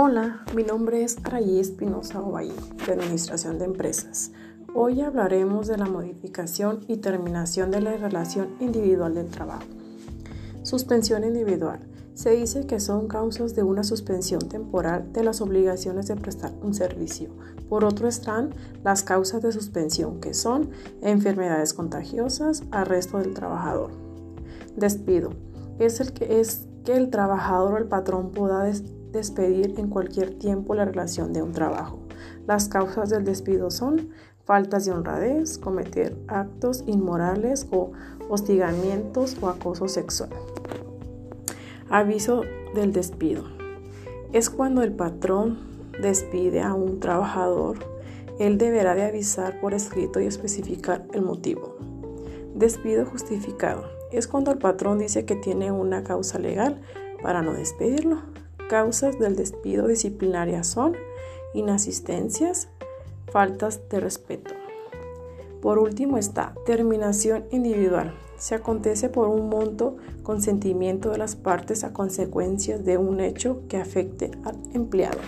Hola, mi nombre es Araí Espinosa Ovalle, de Administración de Empresas. Hoy hablaremos de la modificación y terminación de la relación individual del trabajo. Suspensión individual. Se dice que son causas de una suspensión temporal de las obligaciones de prestar un servicio. Por otro están las causas de suspensión, que son enfermedades contagiosas, arresto del trabajador. Despido. Es el que es que el trabajador o el patrón pueda despedir en cualquier tiempo la relación de un trabajo. Las causas del despido son faltas de honradez, cometer actos inmorales o hostigamientos o acoso sexual. Aviso del despido. Es cuando el patrón despide a un trabajador, él deberá de avisar por escrito y especificar el motivo. Despido justificado. Es cuando el patrón dice que tiene una causa legal para no despedirlo. Causas del despido disciplinaria son inasistencias, faltas de respeto. Por último está terminación individual. Se acontece por un monto consentimiento de las partes a consecuencias de un hecho que afecte al empleado.